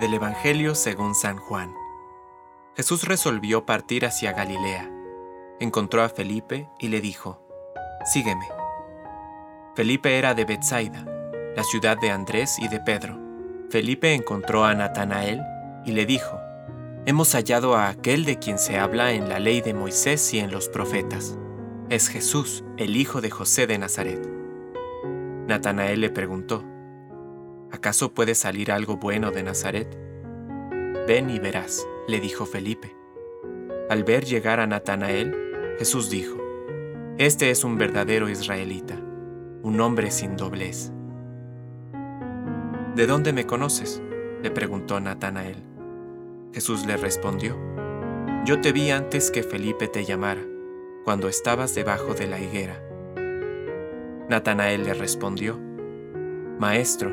Del Evangelio según San Juan. Jesús resolvió partir hacia Galilea. Encontró a Felipe y le dijo, Sígueme. Felipe era de Bethsaida, la ciudad de Andrés y de Pedro. Felipe encontró a Natanael y le dijo, Hemos hallado a aquel de quien se habla en la ley de Moisés y en los profetas. Es Jesús, el hijo de José de Nazaret. Natanael le preguntó, ¿acaso puede salir algo bueno de Nazaret? Ven y verás, le dijo Felipe. Al ver llegar a Natanael, Jesús dijo, Este es un verdadero israelita, un hombre sin doblez. ¿De dónde me conoces? le preguntó Natanael. Jesús le respondió, Yo te vi antes que Felipe te llamara, cuando estabas debajo de la higuera. Natanael le respondió, Maestro,